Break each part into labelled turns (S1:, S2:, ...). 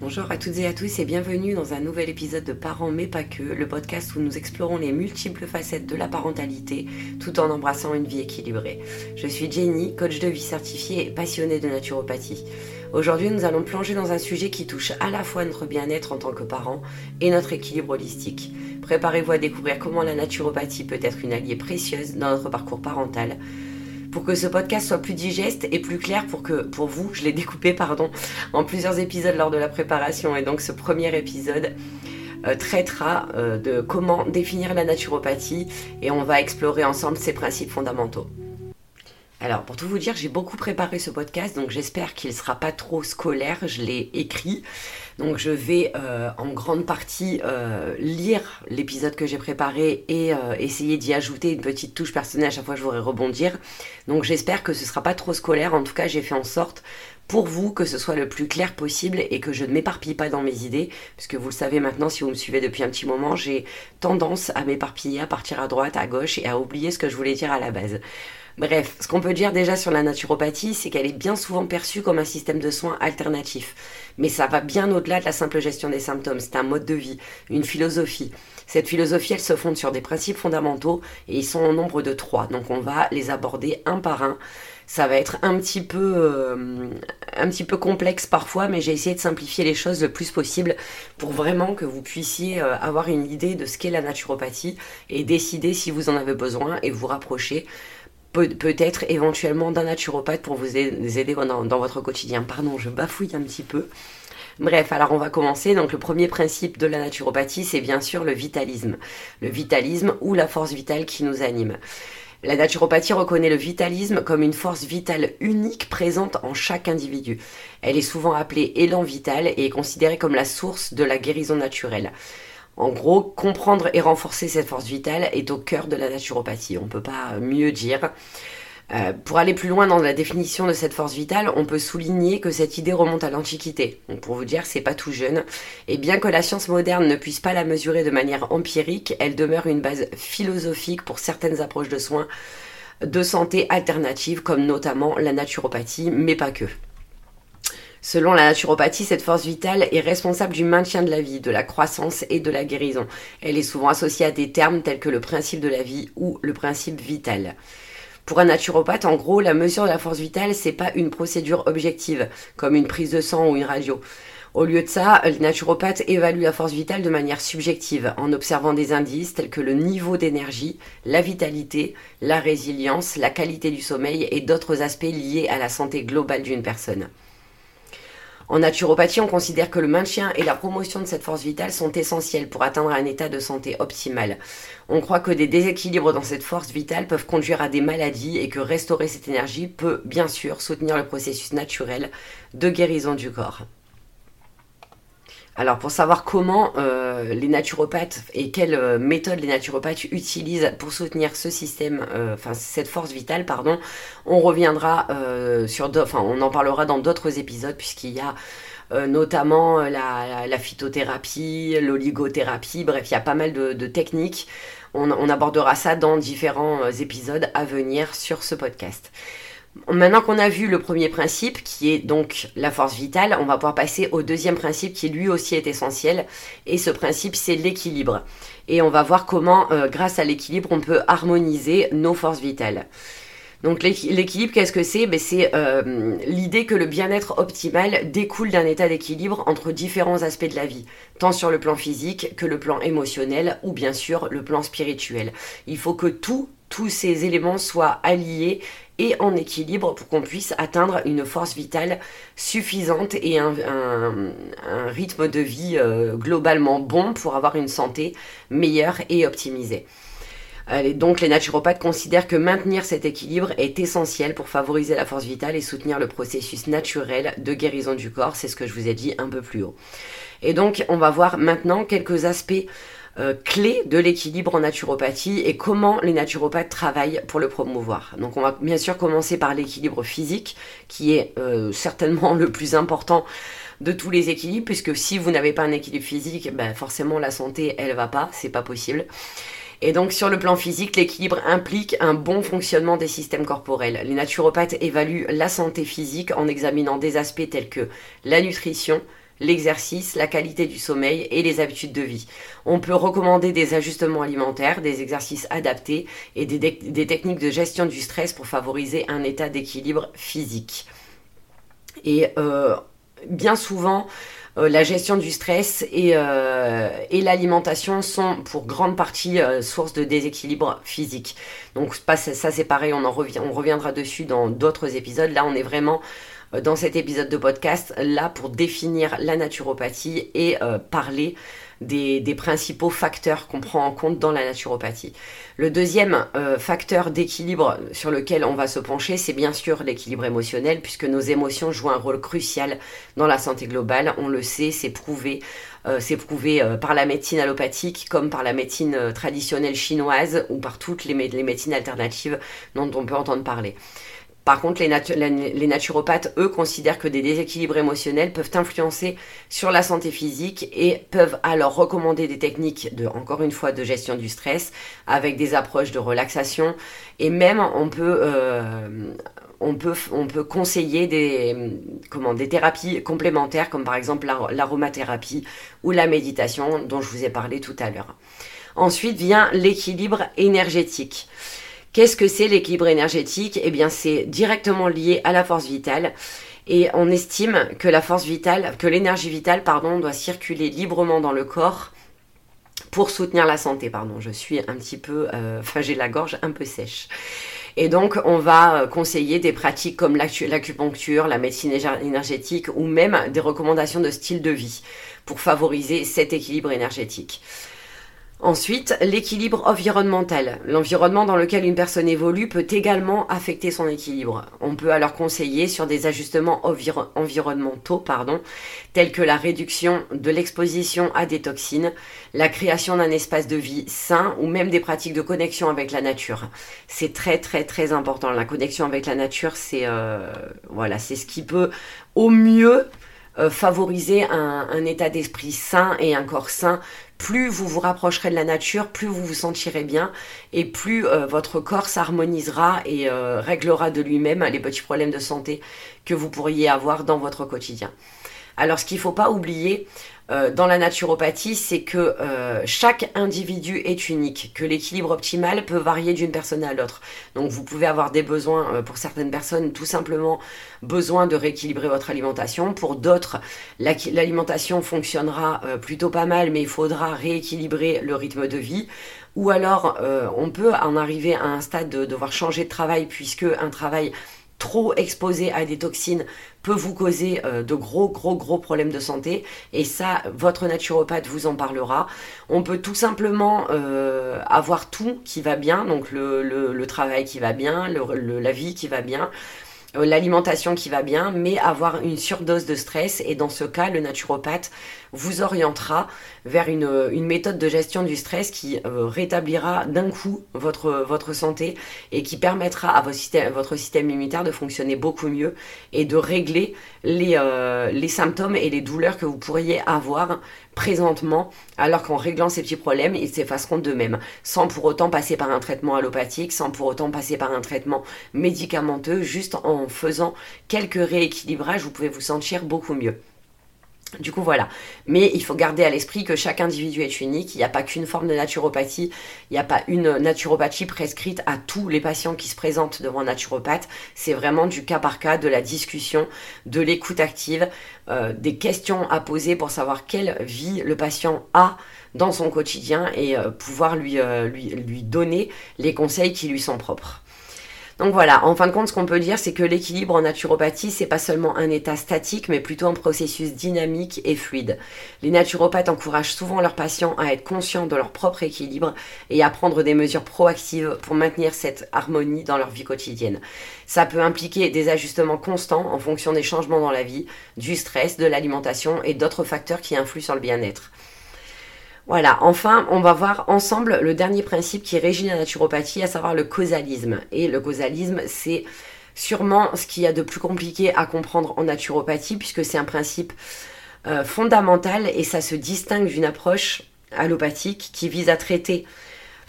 S1: Bonjour à toutes et à tous et bienvenue dans un nouvel épisode de Parents mais pas que, le podcast où nous explorons les multiples facettes de la parentalité tout en embrassant une vie équilibrée. Je suis Jenny, coach de vie certifiée et passionnée de naturopathie. Aujourd'hui, nous allons plonger dans un sujet qui touche à la fois notre bien-être en tant que parents et notre équilibre holistique. Préparez-vous à découvrir comment la naturopathie peut être une alliée précieuse dans notre parcours parental pour que ce podcast soit plus digeste et plus clair pour que pour vous, je l'ai découpé pardon en plusieurs épisodes lors de la préparation et donc ce premier épisode euh, traitera euh, de comment définir la naturopathie et on va explorer ensemble ses principes fondamentaux. Alors, pour tout vous dire, j'ai beaucoup préparé ce podcast, donc j'espère qu'il ne sera pas trop scolaire. Je l'ai écrit. Donc, je vais euh, en grande partie euh, lire l'épisode que j'ai préparé et euh, essayer d'y ajouter une petite touche personnelle à chaque fois je voudrais rebondir. Donc, j'espère que ce ne sera pas trop scolaire. En tout cas, j'ai fait en sorte pour vous que ce soit le plus clair possible et que je ne m'éparpille pas dans mes idées, puisque vous le savez maintenant, si vous me suivez depuis un petit moment, j'ai tendance à m'éparpiller, à partir à droite, à gauche et à oublier ce que je voulais dire à la base. Bref, ce qu'on peut dire déjà sur la naturopathie, c'est qu'elle est bien souvent perçue comme un système de soins alternatif. Mais ça va bien au-delà de la simple gestion des symptômes. C'est un mode de vie, une philosophie. Cette philosophie, elle se fonde sur des principes fondamentaux et ils sont au nombre de trois. Donc on va les aborder un par un. Ça va être un petit peu, euh, un petit peu complexe parfois, mais j'ai essayé de simplifier les choses le plus possible pour vraiment que vous puissiez euh, avoir une idée de ce qu'est la naturopathie et décider si vous en avez besoin et vous rapprocher peut-être éventuellement d'un naturopathe pour vous aider dans, votre quotidien. Pardon, je bafouille un petit peu. Bref, alors on va commencer. Donc le premier principe de la naturopathie, c'est bien sûr le vitalisme. Le vitalisme ou la force vitale qui nous anime. La naturopathie reconnaît le vitalisme comme une force vitale unique présente en chaque individu. Elle est souvent appelée élan vital et est considérée comme la source de la guérison naturelle. En gros, comprendre et renforcer cette force vitale est au cœur de la naturopathie. On ne peut pas mieux dire. Euh, pour aller plus loin dans la définition de cette force vitale, on peut souligner que cette idée remonte à l'Antiquité. pour vous dire, c'est pas tout jeune. Et bien que la science moderne ne puisse pas la mesurer de manière empirique, elle demeure une base philosophique pour certaines approches de soins de santé alternatives, comme notamment la naturopathie, mais pas que. Selon la naturopathie, cette force vitale est responsable du maintien de la vie, de la croissance et de la guérison. Elle est souvent associée à des termes tels que le principe de la vie ou le principe vital. Pour un naturopathe, en gros, la mesure de la force vitale, c'est pas une procédure objective, comme une prise de sang ou une radio. Au lieu de ça, le naturopathe évalue la force vitale de manière subjective, en observant des indices tels que le niveau d'énergie, la vitalité, la résilience, la qualité du sommeil et d'autres aspects liés à la santé globale d'une personne. En naturopathie, on considère que le maintien et la promotion de cette force vitale sont essentiels pour atteindre un état de santé optimal. On croit que des déséquilibres dans cette force vitale peuvent conduire à des maladies et que restaurer cette énergie peut bien sûr soutenir le processus naturel de guérison du corps. Alors pour savoir comment euh, les naturopathes et quelles euh, méthodes les naturopathes utilisent pour soutenir ce système, euh, enfin cette force vitale, pardon, on reviendra sur, enfin on en parlera dans d'autres épisodes puisqu'il y a notamment la, phytothérapie, l'oligothérapie, bref, il y a pas mal de, techniques. on, abordera ça dans différents épisodes à venir sur ce podcast. Maintenant qu'on a vu le premier principe, qui est donc la force vitale, on va pouvoir passer au deuxième principe qui lui aussi est essentiel. Et ce principe, c'est l'équilibre. Et on va voir comment, euh, grâce à l'équilibre, on peut harmoniser nos forces vitales. Donc l'équilibre, qu'est-ce que c'est? Ben, C'est euh, l'idée que le bien-être optimal découle d'un état d'équilibre entre différents aspects de la vie, tant sur le plan physique que le plan émotionnel ou bien sûr le plan spirituel. Il faut que tous ces éléments soient alliés et en équilibre pour qu'on puisse atteindre une force vitale suffisante et un, rythme de vie euh, globalement bon pour avoir une santé meilleure et optimisée. donc les naturopathes considèrent que maintenir cet équilibre est essentiel pour favoriser la force vitale et soutenir le processus naturel de guérison du corps, c'est ce que je vous ai dit un peu plus haut. Et donc on va voir maintenant quelques aspects euh, clé de l'équilibre en naturopathie et comment les naturopathes travaillent pour le promouvoir. Donc on va bien sûr commencer par l'équilibre physique qui est euh, certainement le plus important de tous les équilibres puisque si vous n'avez pas un équilibre physique, ben forcément la santé elle va pas, c'est pas possible. Et donc sur le plan physique, l'équilibre implique un bon fonctionnement des systèmes corporels. Les naturopathes évaluent la santé physique en examinant des aspects tels que la nutrition, l'exercice, la qualité du sommeil et les habitudes de vie. On peut recommander des ajustements alimentaires, des exercices adaptés et des, techniques de gestion du stress pour favoriser un état d'équilibre physique. Et euh, bien souvent, euh, la gestion du stress et, euh, et l'alimentation sont pour grande partie source de déséquilibre physique. Donc ça c'est pareil, on, en revient, on reviendra dessus dans d'autres épisodes. Là on est vraiment dans cet épisode de podcast là pour définir la naturopathie et parler des, principaux facteurs qu'on prend en compte dans la naturopathie. Le deuxième euh, facteur d'équilibre sur lequel on va se pencher, c'est bien sûr l'équilibre émotionnel, puisque nos émotions jouent un rôle crucial dans la santé globale. On le sait, c'est prouvé. Euh, c'est prouvé euh, par la médecine allopathique comme par la médecine traditionnelle chinoise ou par toutes les médecines alternatives dont on peut entendre parler. Par contre, les, naturopathes, eux, considèrent que des déséquilibres émotionnels peuvent influencer sur la santé physique et peuvent alors recommander des techniques de, encore une fois, de gestion du stress avec des approches de relaxation et même on peut, euh, on peut, on peut conseiller des, comment, des thérapies complémentaires comme par exemple l'aromathérapie ou la méditation dont je vous ai parlé tout à l'heure. Ensuite vient l'équilibre énergétique. Qu'est-ce que c'est l'équilibre énergétique? Eh bien, c'est directement lié à la force vitale. Et on estime que la force vitale, que l'énergie vitale, pardon, doit circuler librement dans le corps pour soutenir la santé. Pardon, je suis un petit peu, euh, enfin j'ai la gorge un peu sèche. Et donc, on va conseiller des pratiques comme l'acupuncture, la médecine énergétique ou même des recommandations de style de vie pour favoriser cet équilibre énergétique. Ensuite, l'équilibre environnemental. L'environnement dans lequel une personne évolue peut également affecter son équilibre. On peut alors conseiller sur des ajustements environnementaux, tels que la réduction de l'exposition à des toxines, la création d'un espace de vie sain ou même des pratiques de connexion avec la nature. C'est très très très important. La connexion avec la nature, c'est euh, voilà, c'est ce qui peut au mieux euh, favoriser un, état d'esprit sain et un corps sain plus vous vous rapprocherez de la nature, plus vous vous sentirez bien et plus euh, votre corps s'harmonisera et euh, réglera de lui-même les petits problèmes de santé que vous pourriez avoir dans votre quotidien. Alors ce qu'il ne faut pas oublier, euh, dans la naturopathie, c'est que euh, chaque individu est unique, que l'équilibre optimal peut varier d'une personne à l'autre. Donc vous pouvez avoir des besoins, euh, pour certaines personnes, tout simplement besoin de rééquilibrer votre alimentation. Pour d'autres, l'alimentation fonctionnera plutôt pas mal, mais il faudra rééquilibrer le rythme de vie. Ou alors, on peut en arriver à un stade de devoir changer de travail, puisque un travail trop exposé à des toxines peut vous causer euh, de gros, gros, gros problèmes de santé. Et ça, votre naturopathe vous en parlera. On peut tout simplement euh, avoir tout qui va bien, donc le, travail qui va bien, la vie qui va bien. Euh, l'alimentation qui va bien, mais avoir une surdose de stress. Et dans ce cas, le naturopathe vous orientera vers une, méthode de gestion du stress qui euh, rétablira d'un coup votre, santé et qui permettra à votre système, votre système immunitaire de fonctionner beaucoup mieux et de régler les, euh, les symptômes et les douleurs que vous pourriez avoir présentement, alors qu'en réglant ces petits problèmes, ils s'effaceront d'eux-mêmes, sans pour autant passer par un traitement allopathique, sans pour autant passer par un traitement médicamenteux, juste en faisant quelques rééquilibrages, vous pouvez vous sentir beaucoup mieux. Du coup, voilà. Mais il faut garder à l'esprit que chaque individu est unique. Il n'y a pas qu'une forme de naturopathie. Il n'y a pas une naturopathie prescrite à tous les patients qui se présentent devant un naturopathe. C'est vraiment du cas par cas, de la discussion, de l'écoute active, euh, des questions à poser pour savoir quelle vie le patient a dans son quotidien et euh, pouvoir lui, euh, lui, lui donner les conseils qui lui sont propres. Donc voilà, en fin de compte, ce qu'on peut dire, c'est que l'équilibre en naturopathie, c'est pas seulement un état statique, mais plutôt un processus dynamique et fluide. Les naturopathes encouragent souvent leurs patients à être conscients de leur propre équilibre et à prendre des mesures proactives pour maintenir cette harmonie dans leur vie quotidienne. Ça peut impliquer des ajustements constants en fonction des changements dans la vie, du stress, de l'alimentation et d'autres facteurs qui influent sur le bien-être. Voilà, enfin, on va voir ensemble le dernier principe qui régit la naturopathie, à savoir le causalisme. Et le causalisme, c'est sûrement ce qu'il y a de plus compliqué à comprendre en naturopathie, puisque c'est un principe euh, fondamental et ça se distingue d'une approche allopathique qui vise à traiter.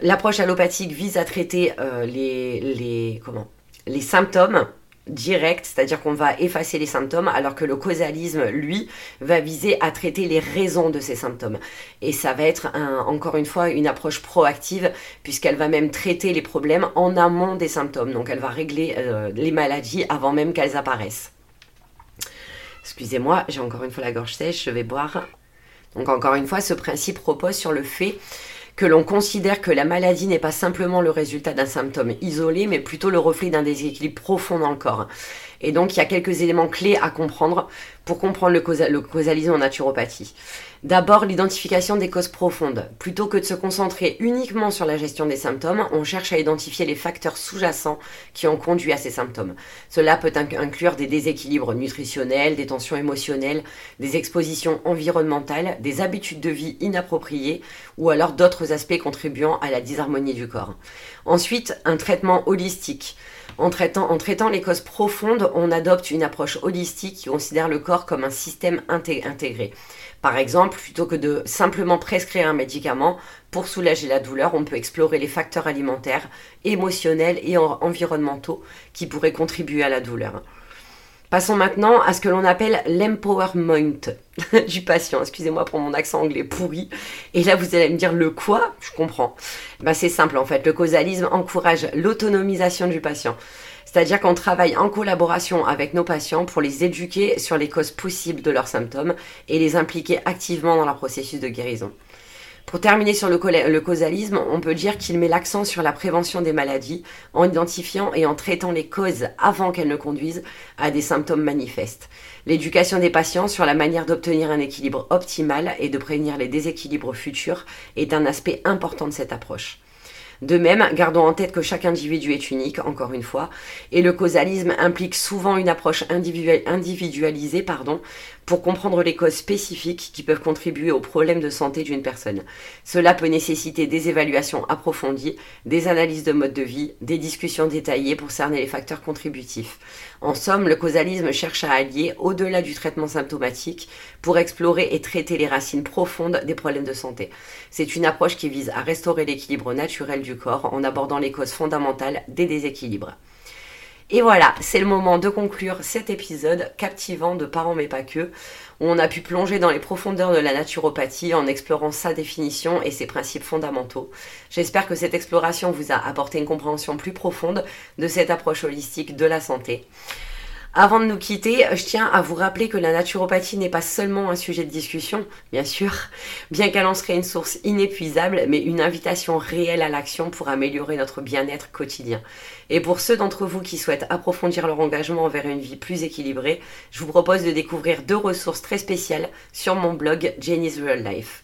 S1: L'approche allopathique vise à traiter euh, les, les, comment, les symptômes direct, c'est-à-dire qu'on va effacer les symptômes, alors que le causalisme, lui, va viser à traiter les raisons de ces symptômes. Et ça va être, encore une fois, une approche proactive, puisqu'elle va même traiter les problèmes en amont des symptômes. Donc elle va régler euh, les maladies avant même qu'elles apparaissent. Excusez-moi, j'ai encore une fois la gorge sèche, je vais boire. Donc encore une fois, ce principe repose sur le fait que l'on considère que la maladie n'est pas simplement le résultat d'un symptôme isolé, mais plutôt le reflet d'un déséquilibre profond dans le corps. Et donc, il y a quelques éléments clés à comprendre pour comprendre le, causalisme en naturopathie. D'abord, l'identification des causes profondes. Plutôt que de se concentrer uniquement sur la gestion des symptômes, on cherche à identifier les facteurs sous-jacents qui ont conduit à ces symptômes. Cela peut inclure des déséquilibres nutritionnels, des tensions émotionnelles, des expositions environnementales, des habitudes de vie inappropriées ou alors d'autres aspects contribuant à la disharmonie du corps. Ensuite, un traitement holistique. En traitant, en traitant, les causes profondes, on adopte une approche holistique qui considère le corps comme un système intégré. Par exemple, plutôt que de simplement prescrire un médicament pour soulager la douleur, on peut explorer les facteurs alimentaires, émotionnels et environnementaux qui pourraient contribuer à la douleur. Passons maintenant à ce que l'on appelle l'empowerment du patient. Excusez-moi pour mon accent anglais pourri. Et là, vous allez me dire le quoi? Je comprends. Ben, c'est simple en fait. Le causalisme encourage l'autonomisation du patient. C'est-à-dire qu'on travaille en collaboration avec nos patients pour les éduquer sur les causes possibles de leurs symptômes et les impliquer activement dans leur processus de guérison. Pour terminer sur le, causalisme, on peut dire qu'il met l'accent sur la prévention des maladies en identifiant et en traitant les causes avant qu'elles ne conduisent à des symptômes manifestes. L'éducation des patients sur la manière d'obtenir un équilibre optimal et de prévenir les déséquilibres futurs est un aspect important de cette approche. De même, gardons en tête que chaque individu est unique, encore une fois, et le causalisme implique souvent une approche individualisée pardon, pour comprendre les causes spécifiques qui peuvent contribuer aux problèmes de santé d'une personne. Cela peut nécessiter des évaluations approfondies, des analyses de mode de vie, des discussions détaillées pour cerner les facteurs contributifs. En somme, le causalisme cherche à allier, au-delà du traitement symptomatique, pour explorer et traiter les racines profondes des problèmes de santé. C'est une approche qui vise à restaurer l'équilibre naturel du corps en abordant les causes fondamentales des déséquilibres. Et voilà, c'est le moment de conclure cet épisode captivant de Parents mais pas que, où on a pu plonger dans les profondeurs de la naturopathie en explorant sa définition et ses principes fondamentaux. J'espère que cette exploration vous a apporté une compréhension plus profonde de cette approche holistique de la santé. Avant de nous quitter, je tiens à vous rappeler que la naturopathie n'est pas seulement un sujet de discussion, bien sûr, bien qu'elle en serait une source inépuisable, mais une invitation réelle à l'action pour améliorer notre bien-être quotidien. Et pour ceux d'entre vous qui souhaitent approfondir leur engagement envers une vie plus équilibrée, je vous propose de découvrir deux ressources très spéciales sur mon blog Jenny's Real Life.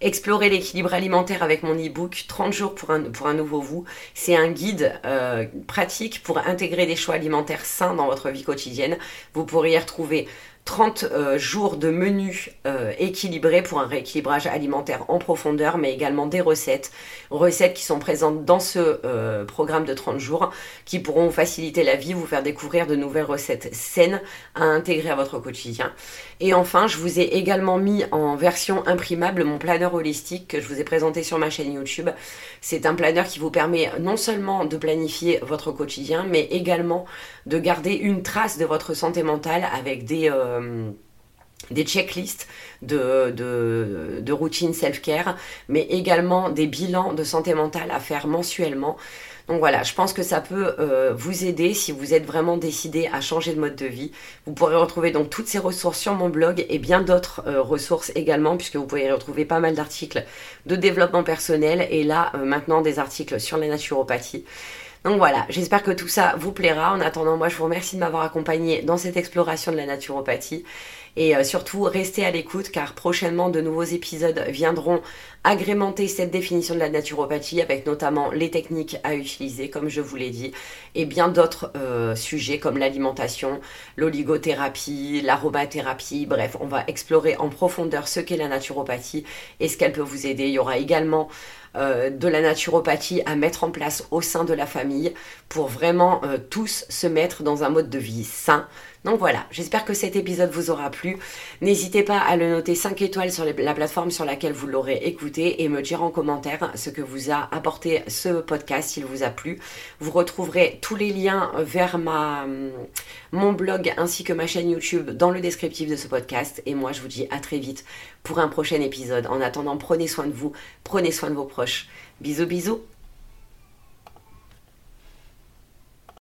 S1: Explorer l'équilibre alimentaire avec mon e-book 30 jours pour un, nouveau vous. C'est un guide euh, pratique pour intégrer des choix alimentaires sains dans votre vie quotidienne. Vous pourrez y retrouver 30 euh, jours de menus euh, équilibrés pour un rééquilibrage alimentaire en profondeur, mais également des recettes. Recettes qui sont présentes dans ce euh, programme de 30 jours, qui pourront vous faciliter la vie, vous faire découvrir de nouvelles recettes saines à intégrer à votre quotidien. Et enfin, je vous ai également mis en version imprimable mon planeur holistique que je vous ai présenté sur ma chaîne YouTube. C'est un planeur qui vous permet non seulement de planifier votre quotidien, mais également de garder une trace de votre santé mentale avec des des checklists de, de, de routines self-care, mais également des bilans de santé mentale à faire mensuellement. Donc voilà, je pense que ça peut euh, vous aider si vous êtes vraiment décidé à changer de mode de vie. Vous pourrez retrouver donc toutes ces ressources sur mon blog et bien d'autres euh, ressources également, puisque vous pouvez retrouver pas mal d'articles de développement personnel et là maintenant des articles sur la naturopathie. Donc voilà, j'espère que tout ça vous plaira. En attendant, moi je vous remercie de m'avoir accompagné dans cette exploration de la naturopathie. Et euh, surtout, restez à l'écoute car prochainement de nouveaux épisodes viendront agrémenter cette définition de la naturopathie avec notamment les techniques à utiliser, comme je vous l'ai dit, et bien d'autres euh, sujets comme l'alimentation, l'oligothérapie, l'aromathérapie. Bref, on va explorer en profondeur ce qu'est la naturopathie et ce qu'elle peut vous aider. Il y aura également euh, de la naturopathie à mettre en place au sein de la famille pour vraiment euh, tous se mettre dans un mode de vie sain, Donc voilà, j'espère que cet épisode vous aura plu. N'hésitez pas à le noter 5 étoiles sur la plateforme sur laquelle vous l'aurez écouté et me dire en commentaire ce que vous a apporté ce podcast, s'il vous a plu. Vous retrouverez tous les liens vers ma, mon blog ainsi que ma chaîne YouTube dans le descriptif de ce podcast. Et moi, je vous dis à très vite pour un prochain épisode. En attendant, prenez soin de vous, prenez soin de vos proches. Bisous, bisous